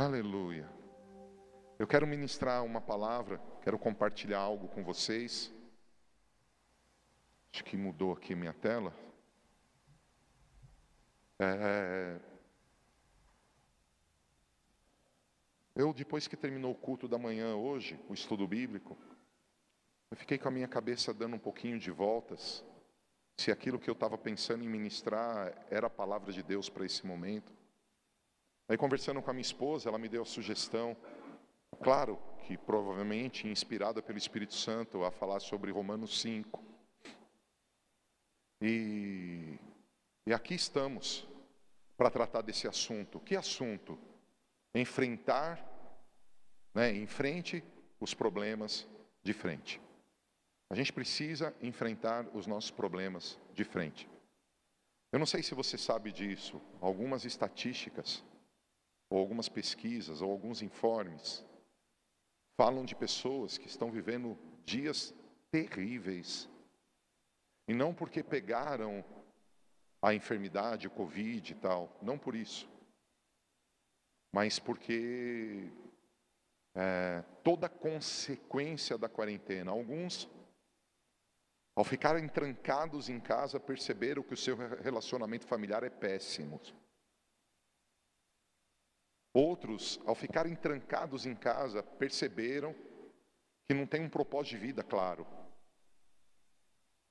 Aleluia. Eu quero ministrar uma palavra, quero compartilhar algo com vocês. Acho que mudou aqui minha tela. É... Eu, depois que terminou o culto da manhã hoje, o estudo bíblico, eu fiquei com a minha cabeça dando um pouquinho de voltas, se aquilo que eu estava pensando em ministrar era a palavra de Deus para esse momento. Aí, conversando com a minha esposa, ela me deu a sugestão, claro que provavelmente inspirada pelo Espírito Santo, a falar sobre Romanos 5. E, e aqui estamos para tratar desse assunto. Que assunto? Enfrentar, né, enfrente os problemas de frente. A gente precisa enfrentar os nossos problemas de frente. Eu não sei se você sabe disso, algumas estatísticas, ou algumas pesquisas, ou alguns informes, falam de pessoas que estão vivendo dias terríveis e não porque pegaram a enfermidade, o Covid e tal, não por isso, mas porque é, toda consequência da quarentena, alguns, ao ficarem trancados em casa, perceberam que o seu relacionamento familiar é péssimo. Outros, ao ficarem trancados em casa, perceberam que não tem um propósito de vida claro.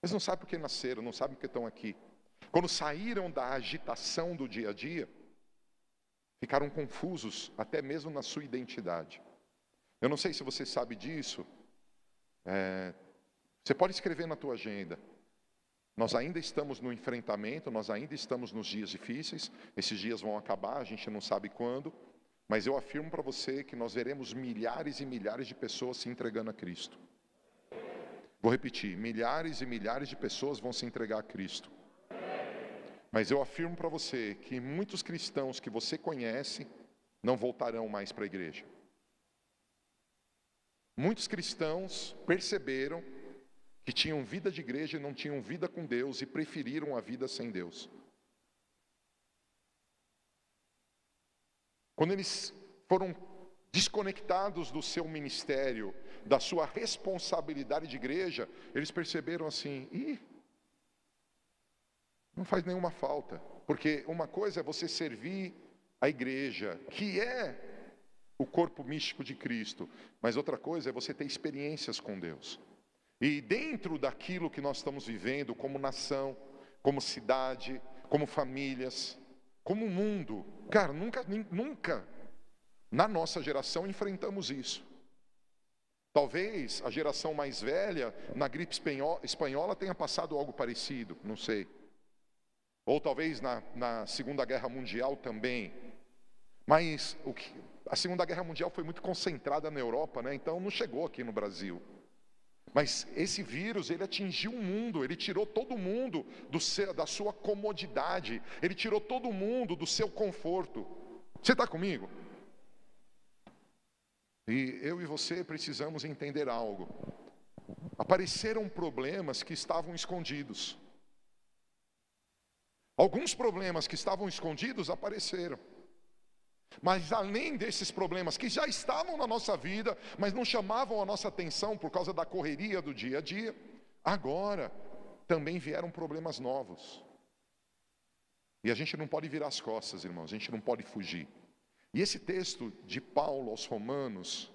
Eles não sabem por que nasceram, não sabem por que estão aqui. Quando saíram da agitação do dia a dia, ficaram confusos, até mesmo na sua identidade. Eu não sei se você sabe disso. É, você pode escrever na tua agenda. Nós ainda estamos no enfrentamento, nós ainda estamos nos dias difíceis. Esses dias vão acabar, a gente não sabe quando. Mas eu afirmo para você que nós veremos milhares e milhares de pessoas se entregando a Cristo. Vou repetir: milhares e milhares de pessoas vão se entregar a Cristo. Mas eu afirmo para você que muitos cristãos que você conhece não voltarão mais para a igreja. Muitos cristãos perceberam que tinham vida de igreja e não tinham vida com Deus e preferiram a vida sem Deus. Quando eles foram desconectados do seu ministério, da sua responsabilidade de igreja, eles perceberam assim: não faz nenhuma falta, porque uma coisa é você servir a igreja, que é o corpo místico de Cristo, mas outra coisa é você ter experiências com Deus. E dentro daquilo que nós estamos vivendo, como nação, como cidade, como famílias, como mundo, cara, nunca, nunca na nossa geração enfrentamos isso. Talvez a geração mais velha, na gripe espanhola, tenha passado algo parecido, não sei. Ou talvez na, na Segunda Guerra Mundial também. Mas que, a Segunda Guerra Mundial foi muito concentrada na Europa, né? então não chegou aqui no Brasil. Mas esse vírus, ele atingiu o mundo, ele tirou todo mundo seu, da sua comodidade, ele tirou todo mundo do seu conforto. Você está comigo? E eu e você precisamos entender algo. Apareceram problemas que estavam escondidos. Alguns problemas que estavam escondidos apareceram. Mas além desses problemas que já estavam na nossa vida, mas não chamavam a nossa atenção por causa da correria do dia a dia, agora também vieram problemas novos. E a gente não pode virar as costas, irmãos, a gente não pode fugir. E esse texto de Paulo aos Romanos,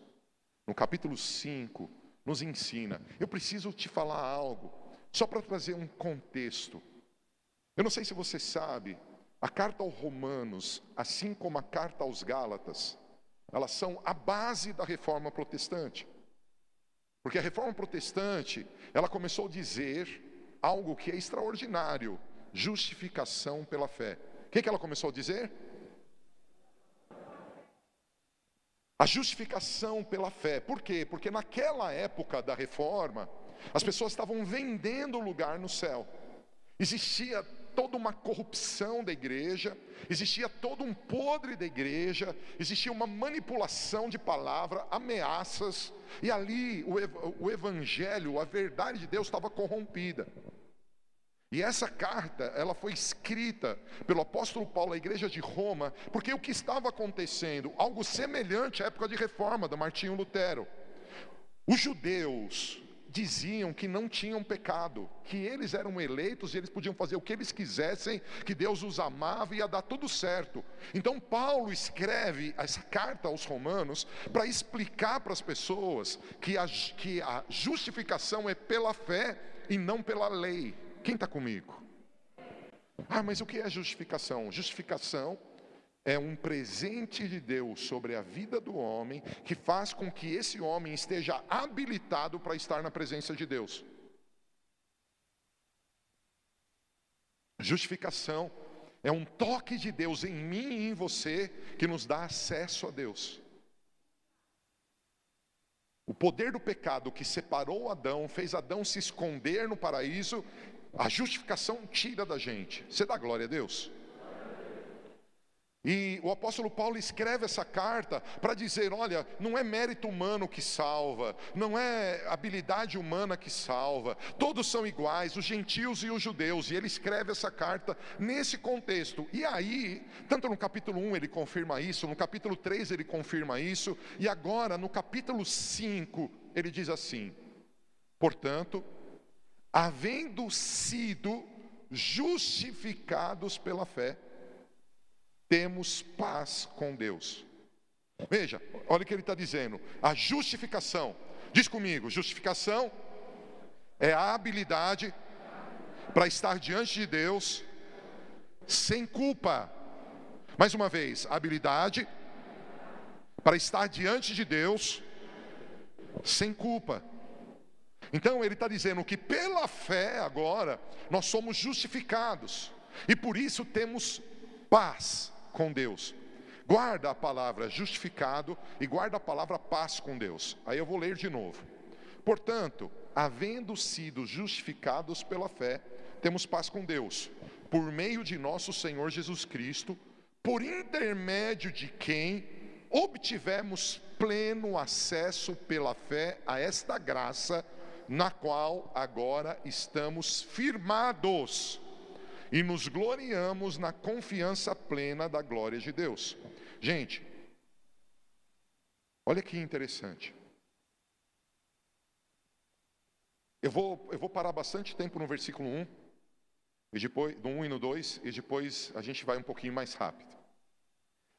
no capítulo 5, nos ensina. Eu preciso te falar algo, só para trazer um contexto. Eu não sei se você sabe, a carta aos Romanos, assim como a carta aos Gálatas, elas são a base da reforma protestante. Porque a reforma protestante, ela começou a dizer algo que é extraordinário: justificação pela fé. O que, que ela começou a dizer? A justificação pela fé. Por quê? Porque naquela época da reforma, as pessoas estavam vendendo lugar no céu. Existia toda uma corrupção da igreja, existia todo um podre da igreja, existia uma manipulação de palavra, ameaças, e ali o, o evangelho, a verdade de Deus estava corrompida. E essa carta, ela foi escrita pelo apóstolo Paulo à igreja de Roma, porque o que estava acontecendo, algo semelhante à época de reforma da Martinho Lutero. Os judeus diziam que não tinham pecado, que eles eram eleitos e eles podiam fazer o que eles quisessem, que Deus os amava e ia dar tudo certo. Então Paulo escreve essa carta aos romanos para explicar para as pessoas que a, que a justificação é pela fé e não pela lei. Quem está comigo? Ah, mas o que é justificação? Justificação é um presente de Deus sobre a vida do homem que faz com que esse homem esteja habilitado para estar na presença de Deus. Justificação é um toque de Deus em mim e em você que nos dá acesso a Deus. O poder do pecado que separou Adão, fez Adão se esconder no paraíso, a justificação tira da gente. Você dá glória a Deus? E o apóstolo Paulo escreve essa carta para dizer: olha, não é mérito humano que salva, não é habilidade humana que salva, todos são iguais, os gentios e os judeus, e ele escreve essa carta nesse contexto. E aí, tanto no capítulo 1 ele confirma isso, no capítulo 3 ele confirma isso, e agora no capítulo 5 ele diz assim: portanto, havendo sido justificados pela fé, temos paz com Deus. Veja, olha o que ele está dizendo: a justificação, diz comigo, justificação é a habilidade para estar diante de Deus sem culpa. Mais uma vez, habilidade para estar diante de Deus sem culpa. Então ele está dizendo que pela fé agora nós somos justificados e por isso temos paz com Deus. Guarda a palavra justificado e guarda a palavra paz com Deus. Aí eu vou ler de novo. Portanto, havendo sido justificados pela fé, temos paz com Deus, por meio de nosso Senhor Jesus Cristo, por intermédio de quem obtivemos pleno acesso pela fé a esta graça na qual agora estamos firmados e nos gloriamos na confiança plena da glória de Deus. Gente, olha que interessante. Eu vou, eu vou parar bastante tempo no versículo 1, e depois, no 1 e no 2, e depois a gente vai um pouquinho mais rápido.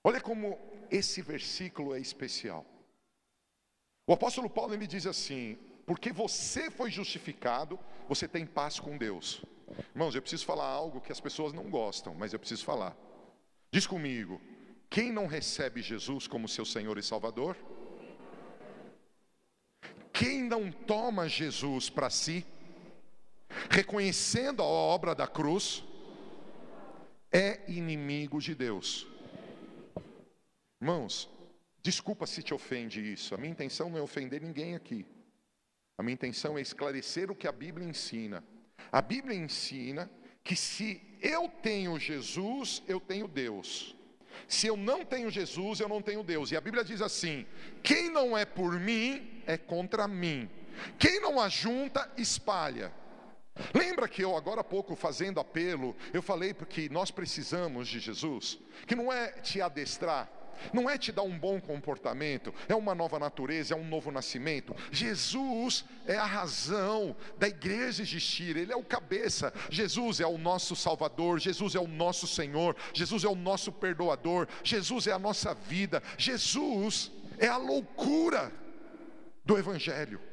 Olha como esse versículo é especial. O apóstolo Paulo ele diz assim: porque você foi justificado, você tem paz com Deus. Irmãos, eu preciso falar algo que as pessoas não gostam, mas eu preciso falar. Diz comigo: quem não recebe Jesus como seu Senhor e Salvador? Quem não toma Jesus para si, reconhecendo a obra da cruz, é inimigo de Deus. Irmãos, desculpa se te ofende isso, a minha intenção não é ofender ninguém aqui. A minha intenção é esclarecer o que a Bíblia ensina. A Bíblia ensina que se eu tenho Jesus, eu tenho Deus. Se eu não tenho Jesus, eu não tenho Deus. E a Bíblia diz assim: quem não é por mim, é contra mim. Quem não ajunta, espalha. Lembra que eu agora há pouco fazendo apelo, eu falei porque nós precisamos de Jesus, que não é te adestrar, não é te dar um bom comportamento, é uma nova natureza, é um novo nascimento. Jesus é a razão da igreja existir, Ele é o cabeça. Jesus é o nosso Salvador, Jesus é o nosso Senhor, Jesus é o nosso perdoador, Jesus é a nossa vida, Jesus é a loucura do Evangelho.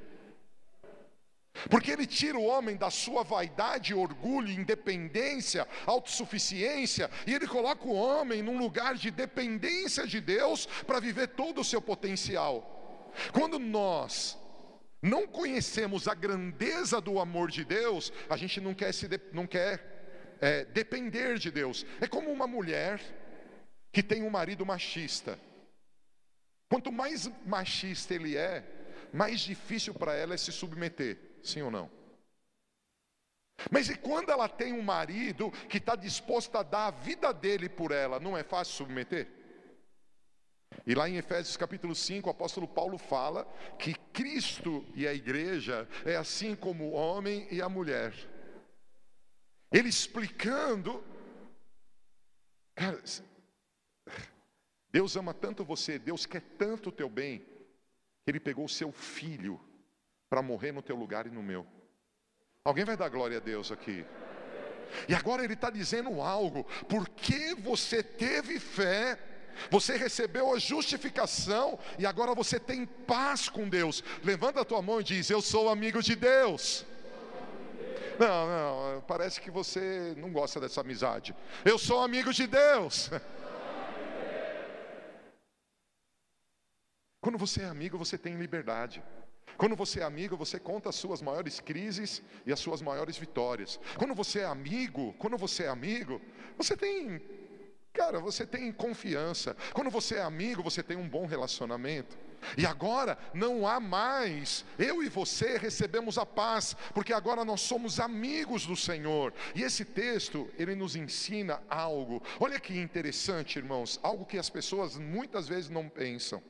Porque ele tira o homem da sua vaidade, orgulho, independência, autossuficiência, e ele coloca o homem num lugar de dependência de Deus para viver todo o seu potencial. Quando nós não conhecemos a grandeza do amor de Deus, a gente não quer, se de, não quer é, depender de Deus. É como uma mulher que tem um marido machista. Quanto mais machista ele é, mais difícil para ela é se submeter. Sim ou não? Mas e quando ela tem um marido que está disposto a dar a vida dele por ela, não é fácil submeter? E lá em Efésios capítulo 5, o apóstolo Paulo fala que Cristo e a igreja é assim como o homem e a mulher. Ele explicando. Cara, Deus ama tanto você, Deus quer tanto o teu bem, que Ele pegou o seu filho para morrer no teu lugar e no meu. Alguém vai dar glória a Deus aqui? E agora Ele está dizendo algo, porque você teve fé, você recebeu a justificação e agora você tem paz com Deus. Levanta a tua mão e diz: Eu sou amigo de Deus. Não, não, parece que você não gosta dessa amizade. Eu sou amigo de Deus. Quando você é amigo, você tem liberdade. Quando você é amigo, você conta as suas maiores crises e as suas maiores vitórias. Quando você é amigo, quando você é amigo, você tem, cara, você tem confiança. Quando você é amigo, você tem um bom relacionamento. E agora não há mais, eu e você recebemos a paz, porque agora nós somos amigos do Senhor. E esse texto, ele nos ensina algo. Olha que interessante, irmãos, algo que as pessoas muitas vezes não pensam.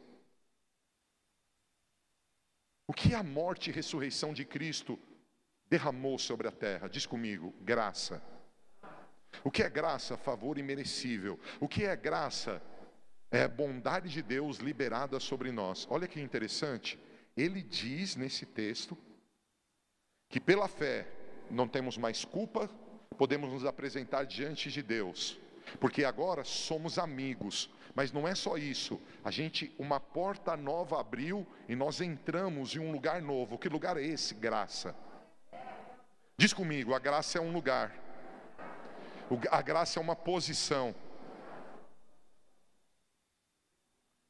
O que a morte e ressurreição de Cristo derramou sobre a terra? Diz comigo, graça. O que é graça? Favor imerecível. O que é graça? É bondade de Deus liberada sobre nós. Olha que interessante. Ele diz nesse texto que pela fé não temos mais culpa, podemos nos apresentar diante de Deus, porque agora somos amigos, mas não é só isso. A gente, uma porta nova abriu e nós entramos em um lugar novo. Que lugar é esse? Graça. Diz comigo, a graça é um lugar. A graça é uma posição.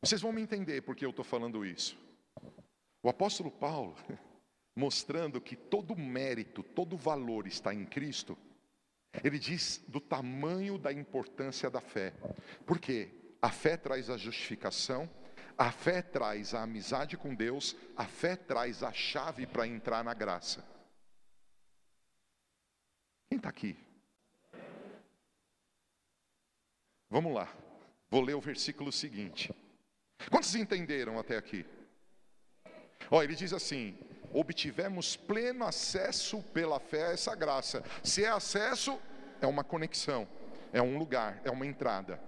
Vocês vão me entender porque eu estou falando isso. O apóstolo Paulo, mostrando que todo mérito, todo valor está em Cristo, ele diz do tamanho da importância da fé. Por quê? A fé traz a justificação, a fé traz a amizade com Deus, a fé traz a chave para entrar na graça. Quem está aqui? Vamos lá, vou ler o versículo seguinte. Quantos entenderam até aqui? Ó, ele diz assim: obtivemos pleno acesso pela fé a essa graça. Se é acesso, é uma conexão, é um lugar, é uma entrada.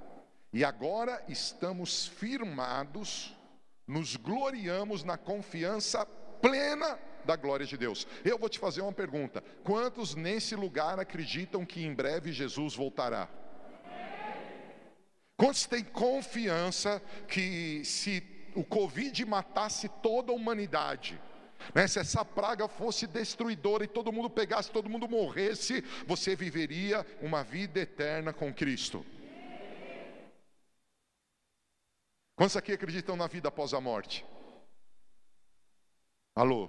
E agora estamos firmados, nos gloriamos na confiança plena da glória de Deus. Eu vou te fazer uma pergunta: quantos nesse lugar acreditam que em breve Jesus voltará? Quantos têm confiança que se o Covid matasse toda a humanidade, né, se essa praga fosse destruidora e todo mundo pegasse, todo mundo morresse, você viveria uma vida eterna com Cristo? Quantos aqui acreditam na vida após a morte? Alô?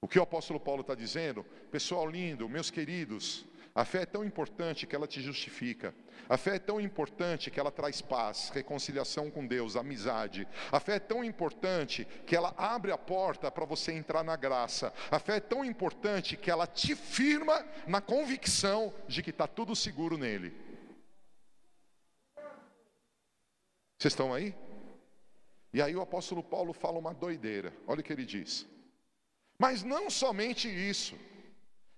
O que o apóstolo Paulo está dizendo? Pessoal lindo, meus queridos, a fé é tão importante que ela te justifica. A fé é tão importante que ela traz paz, reconciliação com Deus, amizade. A fé é tão importante que ela abre a porta para você entrar na graça. A fé é tão importante que ela te firma na convicção de que está tudo seguro nele. Vocês estão aí? E aí o apóstolo Paulo fala uma doideira. Olha o que ele diz. Mas não somente isso.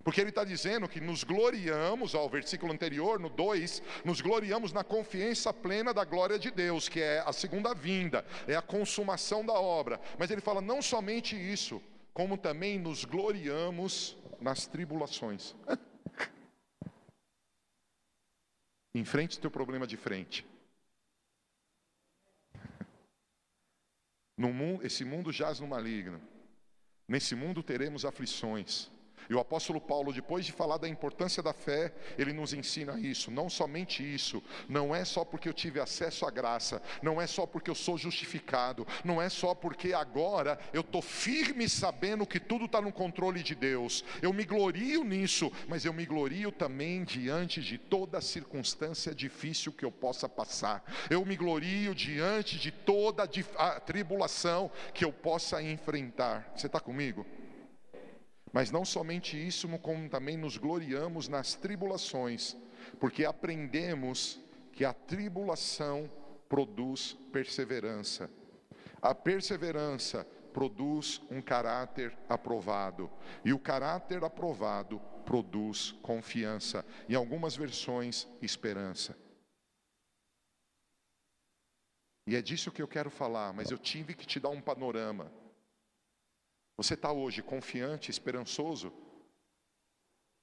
Porque ele está dizendo que nos gloriamos, ao versículo anterior, no 2, nos gloriamos na confiança plena da glória de Deus, que é a segunda vinda, é a consumação da obra. Mas ele fala não somente isso, como também nos gloriamos nas tribulações. Enfrente o teu problema de frente. No mundo, esse mundo jaz no maligno. Nesse mundo teremos aflições. E o apóstolo Paulo, depois de falar da importância da fé, ele nos ensina isso. Não somente isso, não é só porque eu tive acesso à graça, não é só porque eu sou justificado, não é só porque agora eu estou firme sabendo que tudo está no controle de Deus. Eu me glorio nisso, mas eu me glorio também diante de toda circunstância difícil que eu possa passar. Eu me glorio diante de toda a tribulação que eu possa enfrentar. Você está comigo? Mas não somente isso, como também nos gloriamos nas tribulações, porque aprendemos que a tribulação produz perseverança. A perseverança produz um caráter aprovado, e o caráter aprovado produz confiança. Em algumas versões, esperança. E é disso que eu quero falar, mas eu tive que te dar um panorama. Você está hoje confiante, esperançoso?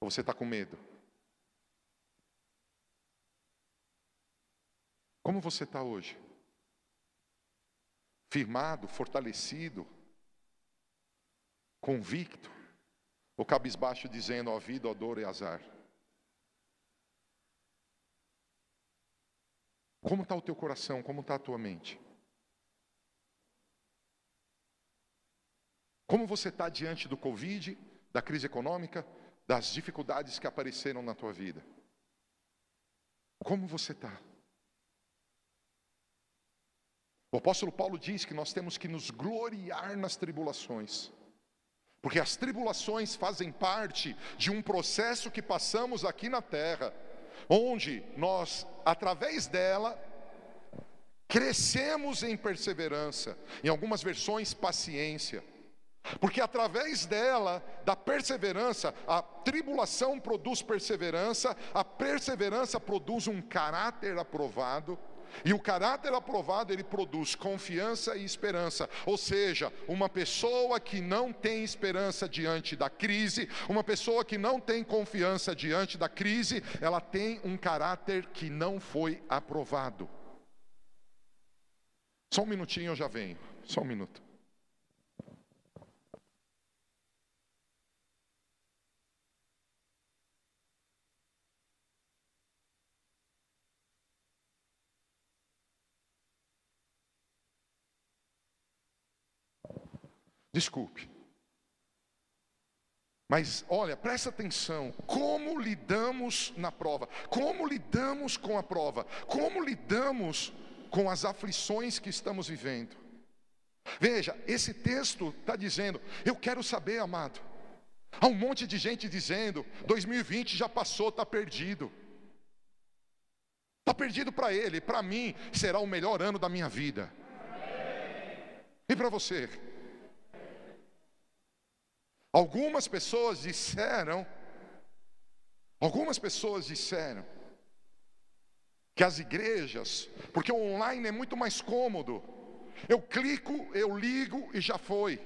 Ou você está com medo? Como você está hoje? Firmado, fortalecido, convicto? Ou cabisbaixo dizendo, ó vida, ó dor e azar? Como está o teu coração? Como está a tua mente? Como você está diante do Covid, da crise econômica, das dificuldades que apareceram na tua vida? Como você está? O apóstolo Paulo diz que nós temos que nos gloriar nas tribulações, porque as tribulações fazem parte de um processo que passamos aqui na terra onde nós, através dela, crescemos em perseverança, em algumas versões, paciência. Porque através dela, da perseverança, a tribulação produz perseverança, a perseverança produz um caráter aprovado, e o caráter aprovado, ele produz confiança e esperança. Ou seja, uma pessoa que não tem esperança diante da crise, uma pessoa que não tem confiança diante da crise, ela tem um caráter que não foi aprovado. Só um minutinho eu já venho. Só um minuto. Desculpe. Mas olha, presta atenção, como lidamos na prova, como lidamos com a prova, como lidamos com as aflições que estamos vivendo. Veja, esse texto está dizendo, eu quero saber, amado. Há um monte de gente dizendo, 2020 já passou, está perdido. Está perdido para ele, para mim será o melhor ano da minha vida. E para você? Algumas pessoas disseram, algumas pessoas disseram que as igrejas, porque o online é muito mais cômodo. Eu clico, eu ligo e já foi.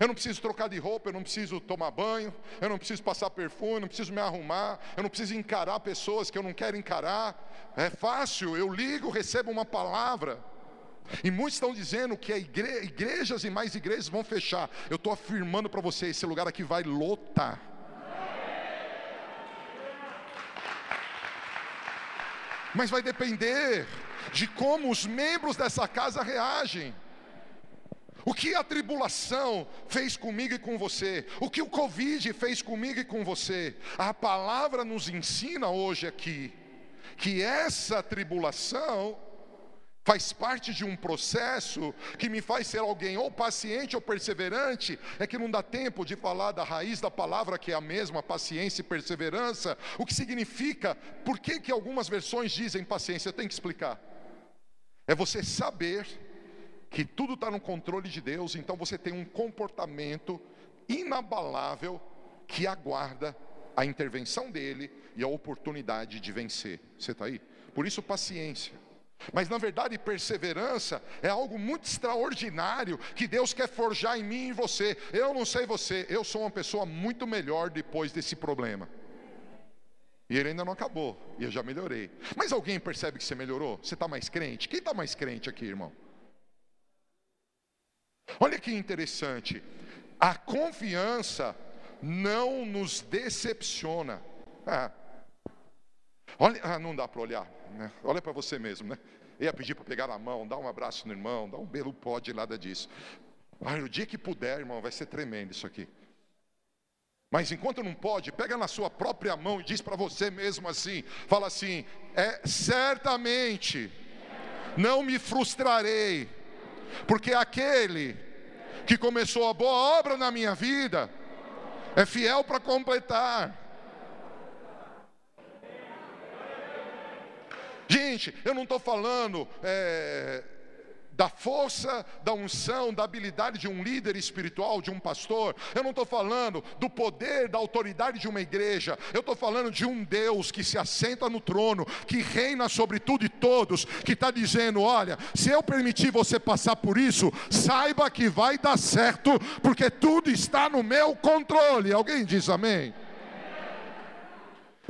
Eu não preciso trocar de roupa, eu não preciso tomar banho, eu não preciso passar perfume, eu não preciso me arrumar, eu não preciso encarar pessoas que eu não quero encarar. É fácil, eu ligo, recebo uma palavra. E muitos estão dizendo que igre igrejas e mais igrejas vão fechar. Eu estou afirmando para você: esse lugar aqui vai lotar. Mas vai depender de como os membros dessa casa reagem. O que a tribulação fez comigo e com você? O que o Covid fez comigo e com você? A palavra nos ensina hoje aqui que essa tribulação faz parte de um processo que me faz ser alguém ou paciente ou perseverante, é que não dá tempo de falar da raiz da palavra que é a mesma, paciência e perseverança, o que significa, por que, que algumas versões dizem paciência, eu tenho que explicar. É você saber que tudo está no controle de Deus, então você tem um comportamento inabalável que aguarda a intervenção dele e a oportunidade de vencer. Você está aí? Por isso, paciência. Mas na verdade, perseverança é algo muito extraordinário que Deus quer forjar em mim e em você. Eu não sei você, eu sou uma pessoa muito melhor depois desse problema. E ele ainda não acabou, e eu já melhorei. Mas alguém percebe que você melhorou? Você está mais crente? Quem está mais crente aqui, irmão? Olha que interessante. A confiança não nos decepciona. Ah, olha, ah, não dá para olhar. Né? Olha para você mesmo, né? Eu ia pedir para pegar na mão, dar um abraço no irmão, dar um belo pode, nada disso. Ai, o dia que puder, irmão, vai ser tremendo isso aqui. Mas enquanto não pode, pega na sua própria mão e diz para você mesmo assim: fala assim, é certamente não me frustrarei, porque aquele que começou a boa obra na minha vida é fiel para completar. Gente, eu não estou falando é, da força, da unção, da habilidade de um líder espiritual, de um pastor. Eu não estou falando do poder, da autoridade de uma igreja. Eu estou falando de um Deus que se assenta no trono, que reina sobre tudo e todos, que está dizendo: olha, se eu permitir você passar por isso, saiba que vai dar certo, porque tudo está no meu controle. Alguém diz amém?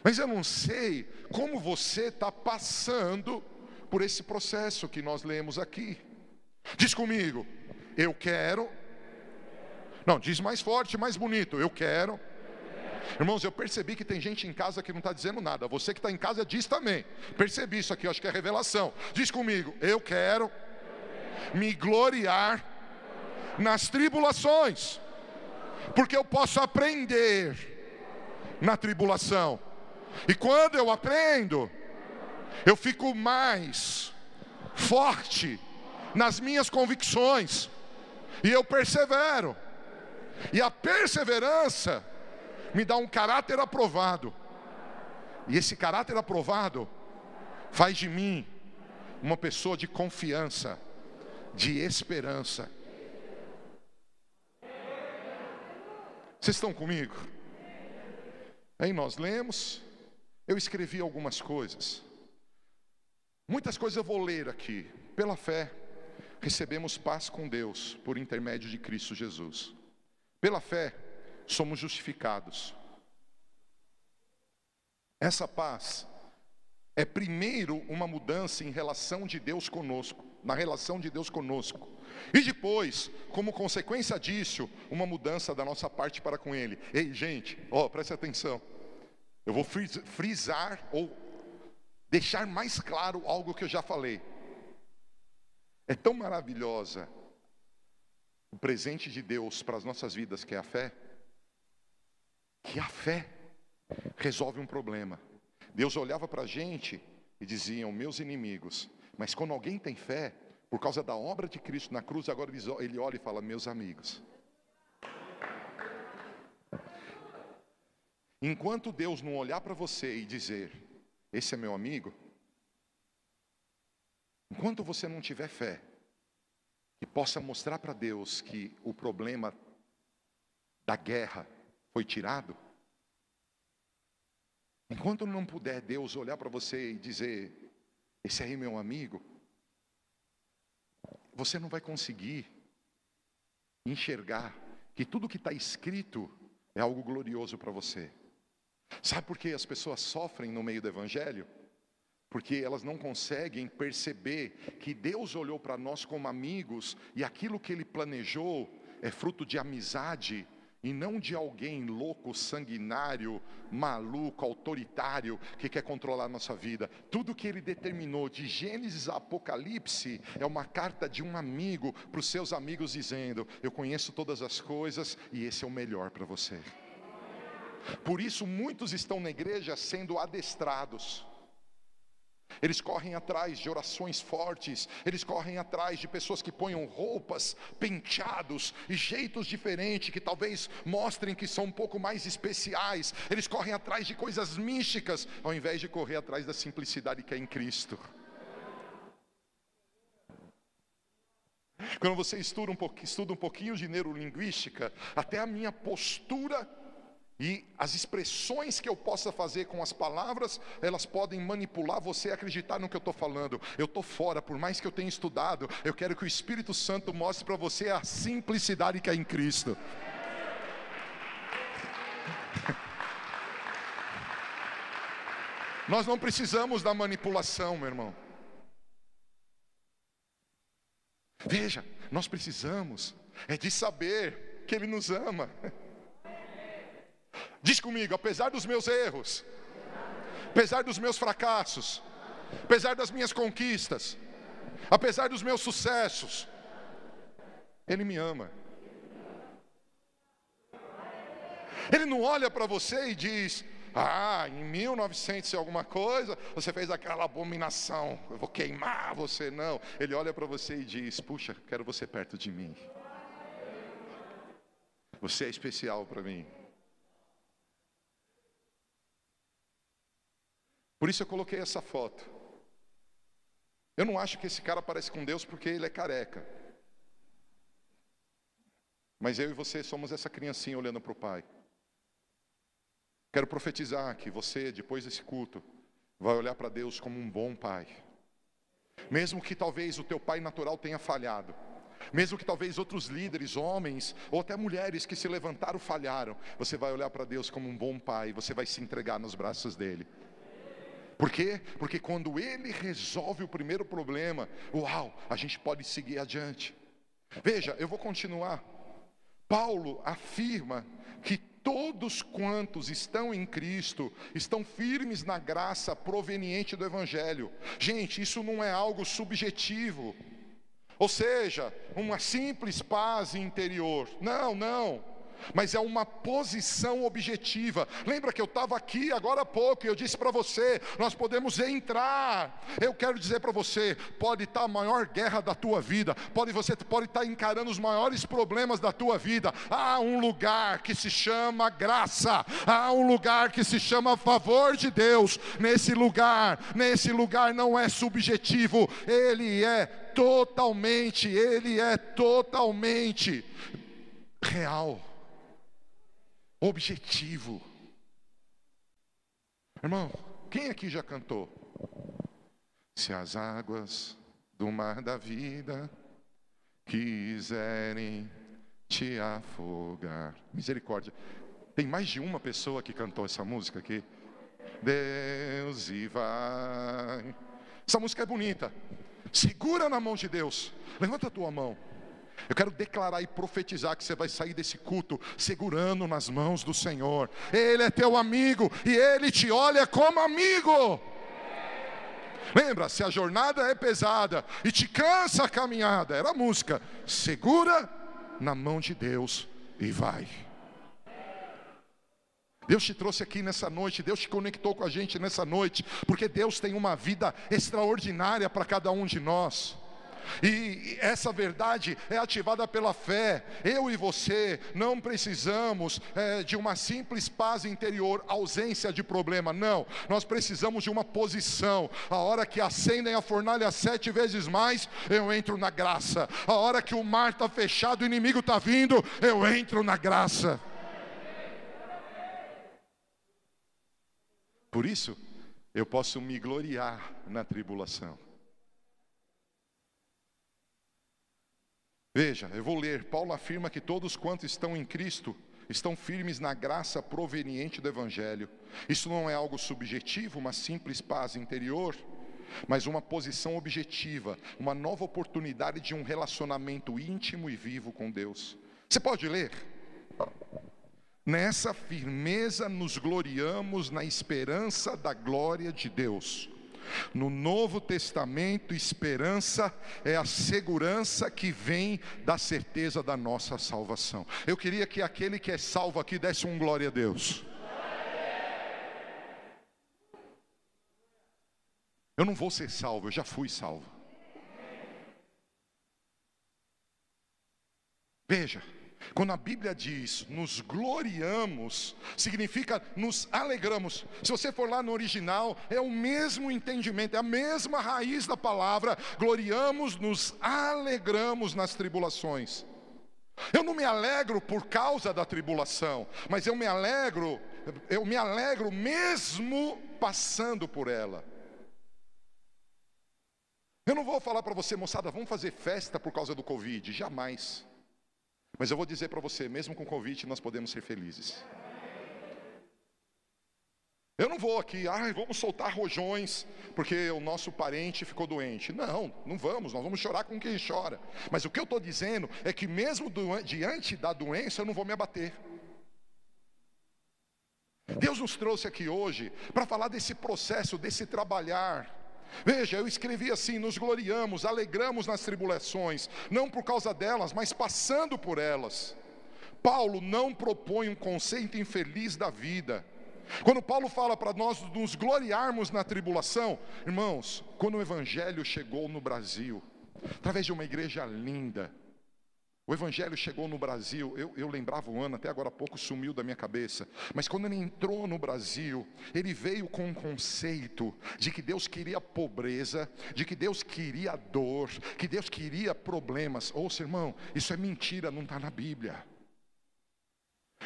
Mas eu não sei como você está passando por esse processo que nós lemos aqui. Diz comigo, eu quero. Não, diz mais forte, mais bonito, eu quero. Irmãos, eu percebi que tem gente em casa que não está dizendo nada. Você que está em casa diz também. Percebi isso aqui, acho que é revelação. Diz comigo, eu quero me gloriar nas tribulações, porque eu posso aprender na tribulação. E quando eu aprendo, eu fico mais forte nas minhas convicções, e eu persevero, e a perseverança me dá um caráter aprovado, e esse caráter aprovado faz de mim uma pessoa de confiança, de esperança. Vocês estão comigo? Aí nós lemos, eu escrevi algumas coisas. Muitas coisas eu vou ler aqui. Pela fé, recebemos paz com Deus por intermédio de Cristo Jesus. Pela fé, somos justificados. Essa paz é primeiro uma mudança em relação de Deus conosco, na relação de Deus conosco. E depois, como consequência disso, uma mudança da nossa parte para com Ele. Ei, gente, ó, preste atenção. Eu vou frisar ou deixar mais claro algo que eu já falei. É tão maravilhosa o presente de Deus para as nossas vidas, que é a fé, que a fé resolve um problema. Deus olhava para a gente e dizia: Meus inimigos. Mas quando alguém tem fé, por causa da obra de Cristo na cruz, agora ele olha e fala: Meus amigos. Enquanto Deus não olhar para você e dizer: Esse é meu amigo, Enquanto você não tiver fé, que possa mostrar para Deus que o problema da guerra foi tirado, enquanto não puder Deus olhar para você e dizer: Esse aí é meu amigo, você não vai conseguir enxergar que tudo que está escrito é algo glorioso para você. Sabe por que as pessoas sofrem no meio do Evangelho? porque elas não conseguem perceber que Deus olhou para nós como amigos e aquilo que Ele planejou é fruto de amizade e não de alguém louco, sanguinário, maluco, autoritário que quer controlar a nossa vida. Tudo que Ele determinou de Gênesis a Apocalipse é uma carta de um amigo para os seus amigos dizendo: Eu conheço todas as coisas e esse é o melhor para você. Por isso muitos estão na igreja sendo adestrados eles correm atrás de orações fortes, eles correm atrás de pessoas que ponham roupas, penteados e jeitos diferentes que talvez mostrem que são um pouco mais especiais. Eles correm atrás de coisas místicas, ao invés de correr atrás da simplicidade que é em Cristo. Quando você estuda um, estuda um pouquinho de neurolinguística, até a minha postura e as expressões que eu possa fazer com as palavras, elas podem manipular você a acreditar no que eu estou falando. Eu estou fora, por mais que eu tenha estudado, eu quero que o Espírito Santo mostre para você a simplicidade que é em Cristo. Nós não precisamos da manipulação, meu irmão. Veja, nós precisamos é de saber que Ele nos ama. Diz comigo, apesar dos meus erros, apesar dos meus fracassos, apesar das minhas conquistas, apesar dos meus sucessos, Ele me ama. Ele não olha para você e diz: Ah, em 1900 e alguma coisa, você fez aquela abominação, eu vou queimar você. Não. Ele olha para você e diz: Puxa, quero você perto de mim. Você é especial para mim. Por isso eu coloquei essa foto. Eu não acho que esse cara parece com Deus porque ele é careca. Mas eu e você somos essa criancinha olhando para o Pai. Quero profetizar que você, depois desse culto, vai olhar para Deus como um bom pai. Mesmo que talvez o teu pai natural tenha falhado, mesmo que talvez outros líderes, homens ou até mulheres que se levantaram falharam, você vai olhar para Deus como um bom pai, você vai se entregar nos braços dele. Por quê? Porque quando ele resolve o primeiro problema, uau, a gente pode seguir adiante. Veja, eu vou continuar. Paulo afirma que todos quantos estão em Cristo estão firmes na graça proveniente do Evangelho. Gente, isso não é algo subjetivo, ou seja, uma simples paz interior. Não, não mas é uma posição objetiva. Lembra que eu estava aqui agora há pouco e eu disse para você: nós podemos entrar. Eu quero dizer para você: pode estar tá a maior guerra da tua vida, pode você pode estar tá encarando os maiores problemas da tua vida. Há um lugar que se chama graça, há um lugar que se chama favor de Deus. Nesse lugar, nesse lugar não é subjetivo, ele é totalmente, ele é totalmente real objetivo. Irmão, quem aqui já cantou? Se as águas do mar da vida quiserem te afogar. Misericórdia. Tem mais de uma pessoa que cantou essa música aqui. Deus e vai. Essa música é bonita. Segura na mão de Deus. Levanta a tua mão. Eu quero declarar e profetizar que você vai sair desse culto segurando nas mãos do Senhor. Ele é teu amigo e ele te olha como amigo. Lembra, se a jornada é pesada e te cansa a caminhada, era a música. Segura na mão de Deus e vai. Deus te trouxe aqui nessa noite, Deus te conectou com a gente nessa noite, porque Deus tem uma vida extraordinária para cada um de nós. E essa verdade é ativada pela fé. Eu e você não precisamos é, de uma simples paz interior, ausência de problema. Não, nós precisamos de uma posição. A hora que acendem a fornalha sete vezes mais, eu entro na graça. A hora que o mar está fechado, o inimigo está vindo, eu entro na graça. Por isso, eu posso me gloriar na tribulação. Veja, eu vou ler. Paulo afirma que todos quantos estão em Cristo estão firmes na graça proveniente do Evangelho. Isso não é algo subjetivo, uma simples paz interior, mas uma posição objetiva, uma nova oportunidade de um relacionamento íntimo e vivo com Deus. Você pode ler? Nessa firmeza nos gloriamos na esperança da glória de Deus. No Novo Testamento, esperança é a segurança que vem da certeza da nossa salvação. Eu queria que aquele que é salvo aqui desse um glória a Deus. Eu não vou ser salvo, eu já fui salvo. Veja, quando a Bíblia diz nos gloriamos, significa nos alegramos. Se você for lá no original, é o mesmo entendimento, é a mesma raiz da palavra. Gloriamos, nos alegramos nas tribulações. Eu não me alegro por causa da tribulação, mas eu me alegro, eu me alegro mesmo passando por ela. Eu não vou falar para você, moçada, vamos fazer festa por causa do Covid, jamais. Mas eu vou dizer para você, mesmo com convite, nós podemos ser felizes. Eu não vou aqui, ai, vamos soltar rojões, porque o nosso parente ficou doente. Não, não vamos, nós vamos chorar com quem chora. Mas o que eu estou dizendo é que, mesmo diante da doença, eu não vou me abater. Deus nos trouxe aqui hoje para falar desse processo, desse trabalhar Veja, eu escrevi assim: nos gloriamos, alegramos nas tribulações, não por causa delas, mas passando por elas. Paulo não propõe um conceito infeliz da vida. Quando Paulo fala para nós nos gloriarmos na tribulação, irmãos, quando o Evangelho chegou no Brasil, através de uma igreja linda, O Evangelho chegou no Brasil, eu, eu, lembrava o ano, até agora há pouco sumiu da minha cabeça, mas quando ele entrou no Brasil, ele veio com um conceito de que Deus queria pobreza, de que Deus queria dor, que Deus queria problemas. Ouça, irmão, isso é mentira, não está na Bíblia.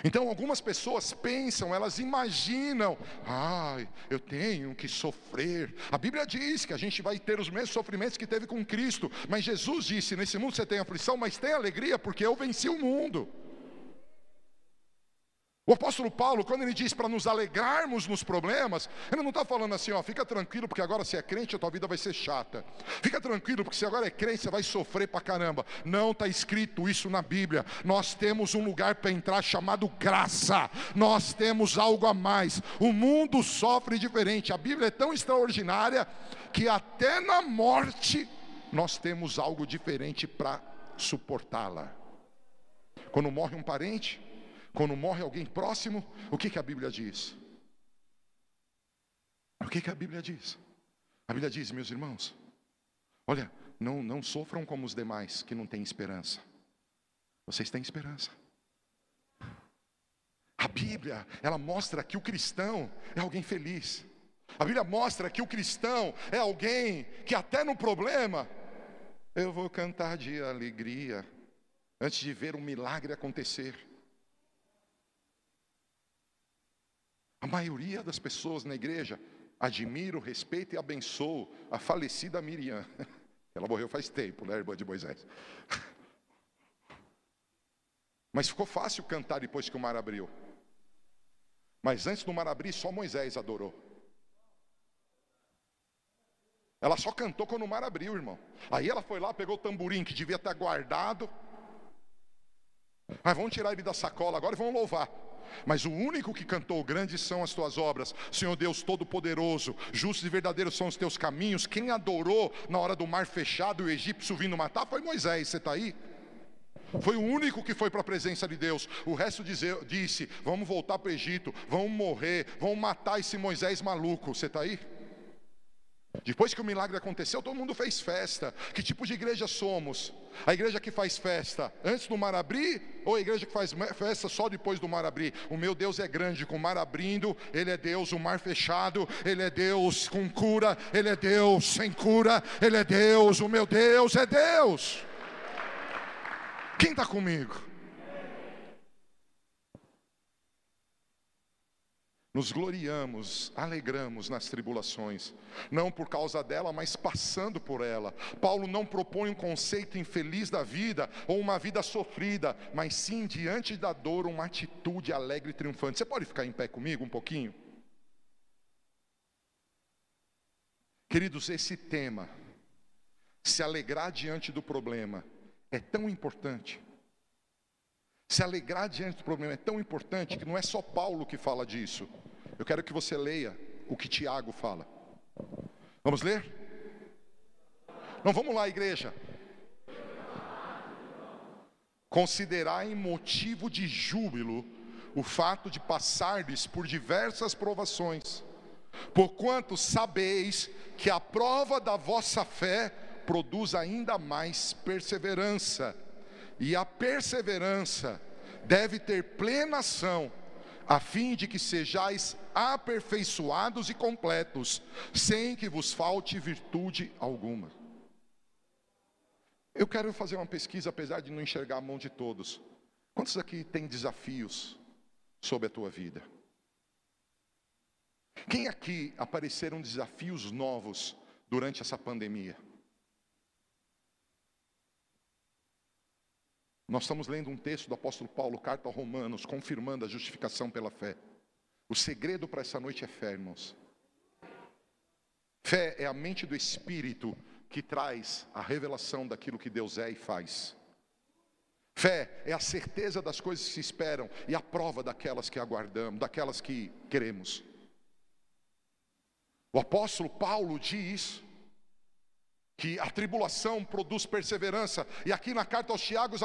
Então algumas pessoas pensam, elas imaginam, ai, eu tenho que sofrer. A Bíblia diz que a gente vai ter os mesmos sofrimentos que teve com Cristo, mas Jesus disse: nesse mundo você tem aflição, mas tem alegria, porque eu venci o mundo. O apóstolo Paulo, quando ele diz para nos alegrarmos nos problemas, ele não está falando assim, ó, fica tranquilo, porque agora você é crente, a tua vida vai ser chata. Fica tranquilo, porque se agora é crente, você vai sofrer para caramba. Não está escrito isso na Bíblia. Nós temos um lugar para entrar chamado graça. Nós temos algo a mais. O mundo sofre diferente. A Bíblia é tão extraordinária que até na morte nós temos algo diferente para suportá-la. Quando morre um parente, quando morre alguém próximo, o que, que a Bíblia diz? O que, que a Bíblia diz? A Bíblia diz, meus irmãos, olha, não, não sofram como os demais que não têm esperança. Vocês têm esperança. A Bíblia, ela mostra que o cristão é alguém feliz. A Bíblia mostra que o cristão é alguém que até no problema, eu vou cantar de alegria antes de ver um milagre acontecer. A maioria das pessoas na igreja admira, respeita e abençoa a falecida Miriam. Ela morreu faz tempo, né, irmã de Moisés? Mas ficou fácil cantar depois que o mar abriu. Mas antes do mar abrir, só Moisés adorou. Ela só cantou quando o mar abriu, irmão. Aí ela foi lá, pegou o tamborim que devia estar guardado. Mas vamos tirar ele da sacola agora e vamos louvar. Mas o único que cantou, grandes são as tuas obras, Senhor Deus Todo-Poderoso, justos e verdadeiros são os teus caminhos. Quem adorou na hora do mar fechado e o egípcio vindo matar foi Moisés, você está aí? Foi o único que foi para a presença de Deus. O resto dizer, disse: Vamos voltar para o Egito, vamos morrer, vamos matar esse Moisés maluco. Você está aí? Depois que o milagre aconteceu, todo mundo fez festa. Que tipo de igreja somos? A igreja que faz festa antes do mar abrir ou a igreja que faz festa só depois do mar abrir? O meu Deus é grande, com o mar abrindo, Ele é Deus, o mar fechado, Ele é Deus com cura, Ele é Deus sem cura, Ele é Deus, o meu Deus é Deus. Quem está comigo? Nos gloriamos, alegramos nas tribulações, não por causa dela, mas passando por ela. Paulo não propõe um conceito infeliz da vida ou uma vida sofrida, mas sim diante da dor uma atitude alegre e triunfante. Você pode ficar em pé comigo um pouquinho? Queridos, esse tema, se alegrar diante do problema, é tão importante. Se alegrar diante do problema é tão importante que não é só Paulo que fala disso. Eu quero que você leia o que Tiago fala. Vamos ler? Não, vamos lá, igreja. Considerai motivo de júbilo o fato de passardes por diversas provações, porquanto sabeis que a prova da vossa fé produz ainda mais perseverança, e a perseverança deve ter plena ação, a fim de que sejais aperfeiçoados e completos, sem que vos falte virtude alguma. Eu quero fazer uma pesquisa, apesar de não enxergar a mão de todos. Quantos aqui têm desafios sobre a tua vida? Quem aqui apareceram desafios novos durante essa pandemia? Nós estamos lendo um texto do apóstolo Paulo, carta aos Romanos, confirmando a justificação pela fé. O segredo para essa noite é fé, irmãos. Fé é a mente do Espírito que traz a revelação daquilo que Deus é e faz. Fé é a certeza das coisas que se esperam e a prova daquelas que aguardamos, daquelas que queremos. O apóstolo Paulo diz que a tribulação produz perseverança. E aqui na carta aos Tiagos,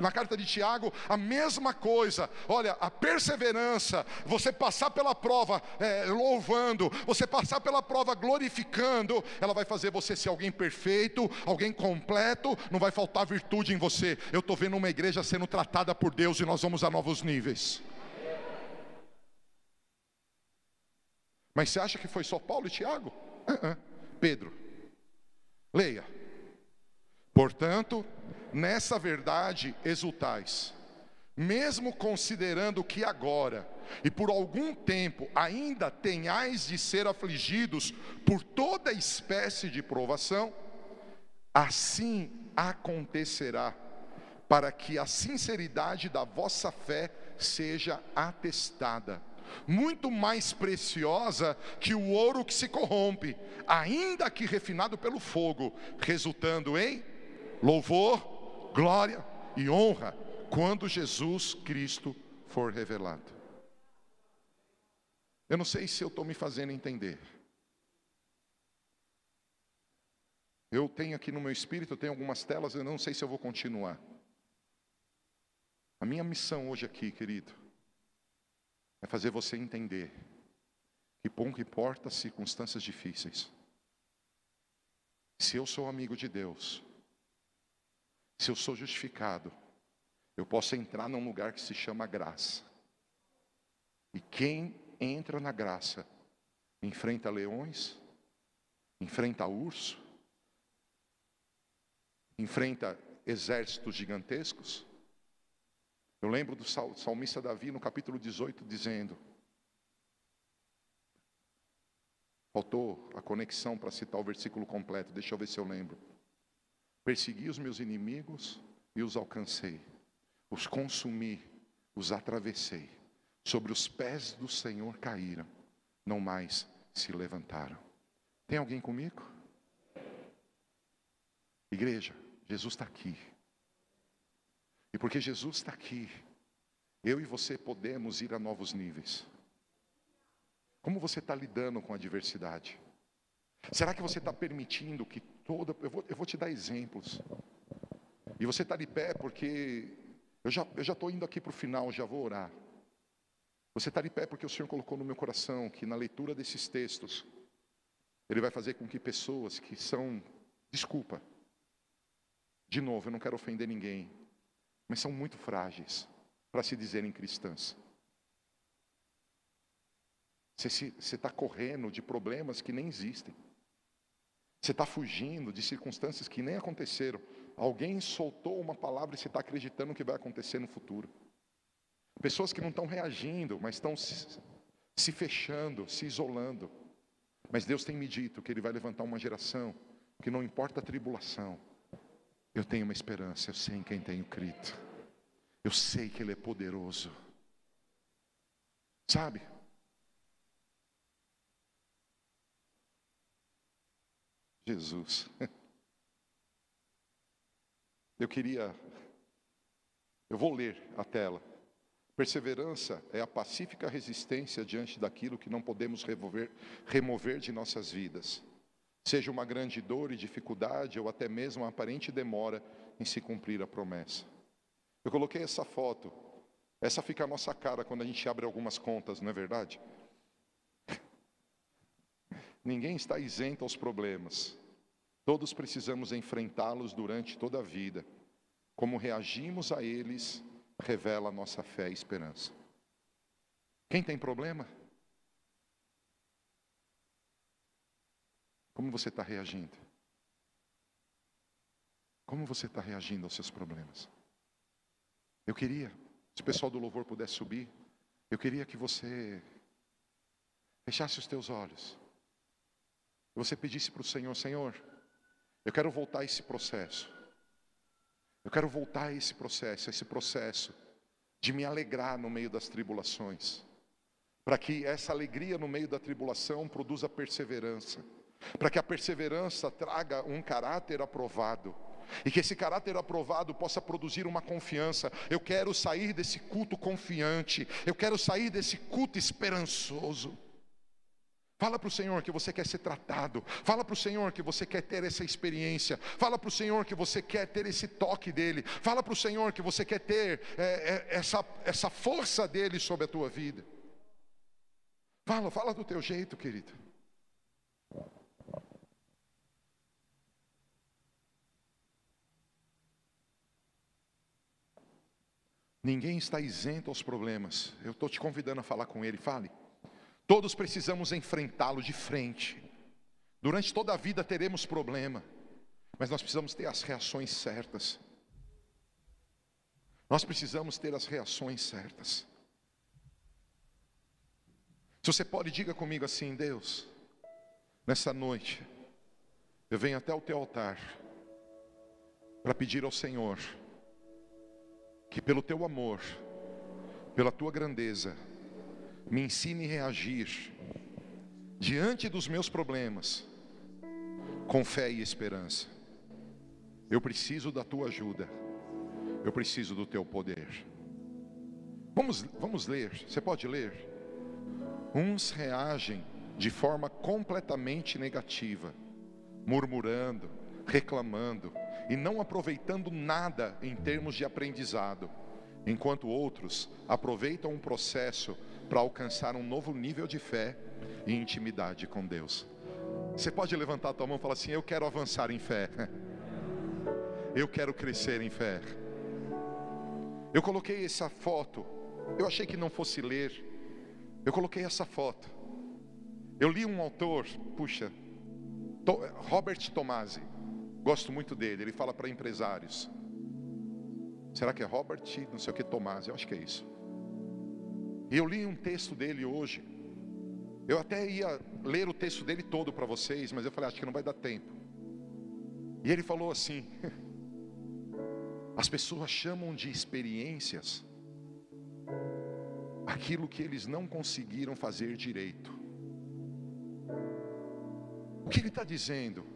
na carta de Tiago, a mesma coisa. Olha, a perseverança, você passar pela prova é, louvando, você passar pela prova glorificando, ela vai fazer você ser alguém perfeito, alguém completo, não vai faltar virtude em você. Eu estou vendo uma igreja sendo tratada por Deus e nós vamos a novos níveis. Mas você acha que foi só Paulo e Tiago? Uh -uh. Pedro. Leia. Portanto, nessa verdade exultais, mesmo considerando que agora e por algum tempo ainda tenhais de ser afligidos por toda espécie de provação, assim acontecerá, para que a sinceridade da vossa fé seja atestada muito mais preciosa que o ouro que se corrompe, ainda que refinado pelo fogo, resultando em louvor, glória e honra quando Jesus Cristo for revelado. Eu não sei se eu estou me fazendo entender. Eu tenho aqui no meu espírito, eu tenho algumas telas, eu não sei se eu vou continuar. A minha missão hoje aqui, querido, é fazer você entender que pouco importa as circunstâncias difíceis. Se eu sou amigo de Deus, se eu sou justificado, eu posso entrar num lugar que se chama graça. E quem entra na graça enfrenta leões, enfrenta urso, enfrenta exércitos gigantescos, eu lembro do salmista Davi no capítulo 18 dizendo: Faltou a conexão para citar o versículo completo, deixa eu ver se eu lembro. Persegui os meus inimigos e os alcancei, os consumi, os atravessei, sobre os pés do Senhor caíram, não mais se levantaram. Tem alguém comigo? Igreja, Jesus está aqui. E porque Jesus está aqui, eu e você podemos ir a novos níveis. Como você está lidando com a diversidade? Será que você está permitindo que toda. Eu vou, eu vou te dar exemplos. E você está de pé porque. Eu já estou já indo aqui para o final, já vou orar. Você está de pé porque o Senhor colocou no meu coração que na leitura desses textos, Ele vai fazer com que pessoas que são. Desculpa. De novo, eu não quero ofender ninguém mas são muito frágeis para se dizerem cristãs. Você está correndo de problemas que nem existem. Você está fugindo de circunstâncias que nem aconteceram. Alguém soltou uma palavra e você está acreditando que vai acontecer no futuro. Pessoas que não estão reagindo, mas estão se, se fechando, se isolando. Mas Deus tem me dito que Ele vai levantar uma geração que não importa a tribulação, eu tenho uma esperança, eu sei em quem tenho crido. Eu sei que Ele é poderoso. Sabe? Jesus. Eu queria. Eu vou ler a tela. Perseverança é a pacífica resistência diante daquilo que não podemos remover, remover de nossas vidas seja uma grande dor e dificuldade ou até mesmo uma aparente demora em se cumprir a promessa. Eu coloquei essa foto, essa fica a nossa cara quando a gente abre algumas contas, não é verdade? Ninguém está isento aos problemas. Todos precisamos enfrentá-los durante toda a vida. Como reagimos a eles revela a nossa fé e esperança. Quem tem problema? Como você está reagindo? Como você está reagindo aos seus problemas? Eu queria, se o pessoal do louvor pudesse subir, eu queria que você fechasse os teus olhos. E você pedisse para o Senhor, Senhor, eu quero voltar a esse processo. Eu quero voltar a esse processo, a esse processo de me alegrar no meio das tribulações. Para que essa alegria no meio da tribulação produza perseverança para que a perseverança traga um caráter aprovado. E que esse caráter aprovado possa produzir uma confiança. Eu quero sair desse culto confiante. Eu quero sair desse culto esperançoso. Fala para o Senhor que você quer ser tratado. Fala para o Senhor que você quer ter essa experiência. Fala para o Senhor que você quer ter esse toque dele. Fala para o Senhor que você quer ter é, é, essa, essa força dele sobre a tua vida. Fala, fala do teu jeito, querido. Ninguém está isento aos problemas. Eu estou te convidando a falar com ele. Fale. Todos precisamos enfrentá-lo de frente. Durante toda a vida teremos problema, mas nós precisamos ter as reações certas. Nós precisamos ter as reações certas. Se você pode, diga comigo assim: Deus, nessa noite, eu venho até o teu altar para pedir ao Senhor que, pelo teu amor, pela tua grandeza, me ensine a reagir diante dos meus problemas com fé e esperança. Eu preciso da tua ajuda. Eu preciso do teu poder. Vamos, vamos ler. Você pode ler? Uns reagem de forma completamente negativa, murmurando, reclamando e não aproveitando nada em termos de aprendizado, enquanto outros aproveitam um processo para alcançar um novo nível de fé e intimidade com Deus. Você pode levantar a tua mão e falar assim: Eu quero avançar em fé. Eu quero crescer em fé. Eu coloquei essa foto. Eu achei que não fosse ler. Eu coloquei essa foto. Eu li um autor, puxa, Robert Tomasi. Gosto muito dele. Ele fala para empresários. Será que é Robert? Não sei o que, Tomasi. Eu acho que é isso. E eu li um texto dele hoje. Eu até ia ler o texto dele todo para vocês, mas eu falei, acho que não vai dar tempo. E ele falou assim: as pessoas chamam de experiências aquilo que eles não conseguiram fazer direito. O que ele está dizendo?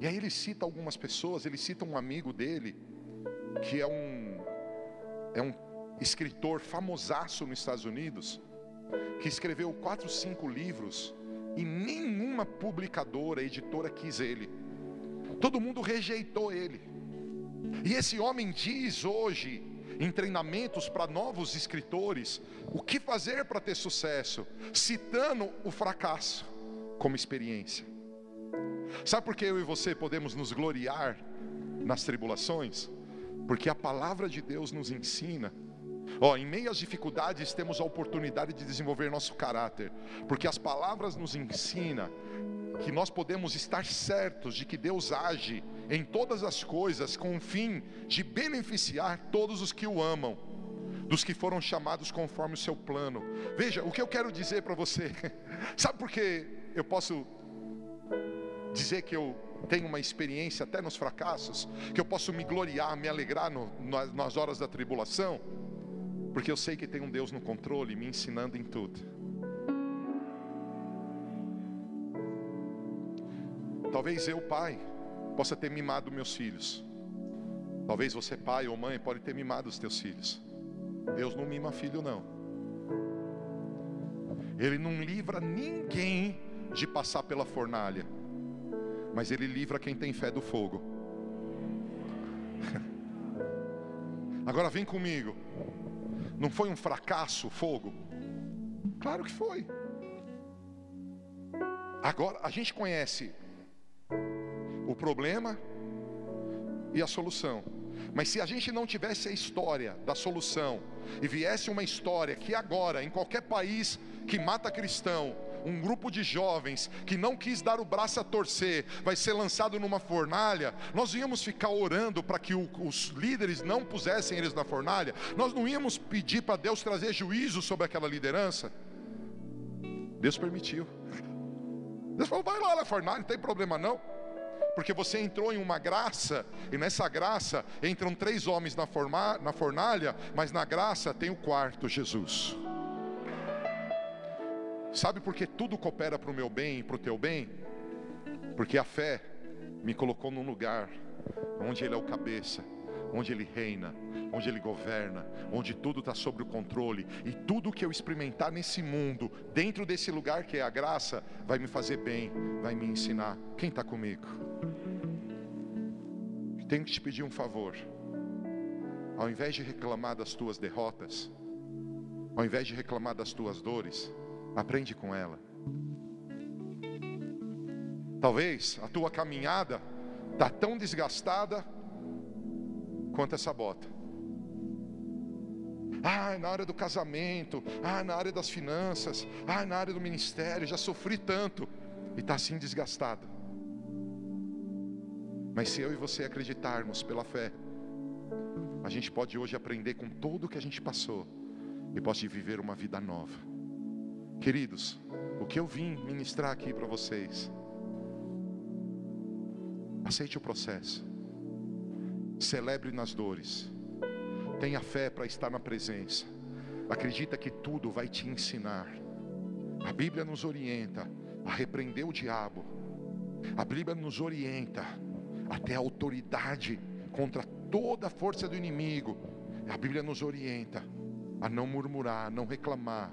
E aí ele cita algumas pessoas, ele cita um amigo dele, que é um, é um escritor famosaço nos Estados Unidos, que escreveu quatro, cinco livros e nenhuma publicadora, editora quis ele. Todo mundo rejeitou ele. E esse homem diz hoje, em treinamentos para novos escritores, o que fazer para ter sucesso, citando o fracasso como experiência. Sabe por que eu e você podemos nos gloriar nas tribulações? Porque a palavra de Deus nos ensina Ó, em meio às dificuldades temos a oportunidade de desenvolver nosso caráter, porque as palavras nos ensinam que nós podemos estar certos de que Deus age em todas as coisas com o fim de beneficiar todos os que o amam, dos que foram chamados conforme o seu plano. Veja, o que eu quero dizer para você, sabe por que eu posso dizer que eu tenho uma experiência até nos fracassos, que eu posso me gloriar, me alegrar no, nas horas da tribulação? Porque eu sei que tem um Deus no controle, me ensinando em tudo. Talvez eu, pai, possa ter mimado meus filhos. Talvez você, pai ou mãe, pode ter mimado os teus filhos. Deus não mima filho, não. Ele não livra ninguém de passar pela fornalha, mas ele livra quem tem fé do fogo. Agora vem comigo. Não foi um fracasso o fogo? Claro que foi. Agora, a gente conhece o problema e a solução. Mas se a gente não tivesse a história da solução e viesse uma história que agora, em qualquer país que mata cristão, um grupo de jovens que não quis dar o braço a torcer, vai ser lançado numa fornalha, nós íamos ficar orando para que o, os líderes não pusessem eles na fornalha, nós não íamos pedir para Deus trazer juízo sobre aquela liderança. Deus permitiu. Deus falou: vai lá na fornalha, não tem problema não. Porque você entrou em uma graça, e nessa graça entram três homens na, forma, na fornalha, mas na graça tem o quarto, Jesus. Sabe por que tudo coopera para o meu bem e para o teu bem? Porque a fé me colocou num lugar onde Ele é o cabeça, onde Ele reina, onde Ele governa, onde tudo está sob o controle, e tudo que eu experimentar nesse mundo, dentro desse lugar que é a graça, vai me fazer bem, vai me ensinar. Quem está comigo? Tenho que te pedir um favor. Ao invés de reclamar das tuas derrotas, ao invés de reclamar das tuas dores, aprende com ela. Talvez a tua caminhada está tão desgastada quanto essa bota. Ah, na área do casamento, ah, na área das finanças, ah, na área do ministério, já sofri tanto e está assim desgastado. Mas se eu e você acreditarmos pela fé, a gente pode hoje aprender com tudo o que a gente passou e pode viver uma vida nova. Queridos, o que eu vim ministrar aqui para vocês, aceite o processo, celebre nas dores, tenha fé para estar na presença, acredita que tudo vai te ensinar. A Bíblia nos orienta a repreender o diabo, a Bíblia nos orienta a ter autoridade contra toda a força do inimigo. A Bíblia nos orienta a não murmurar, a não reclamar,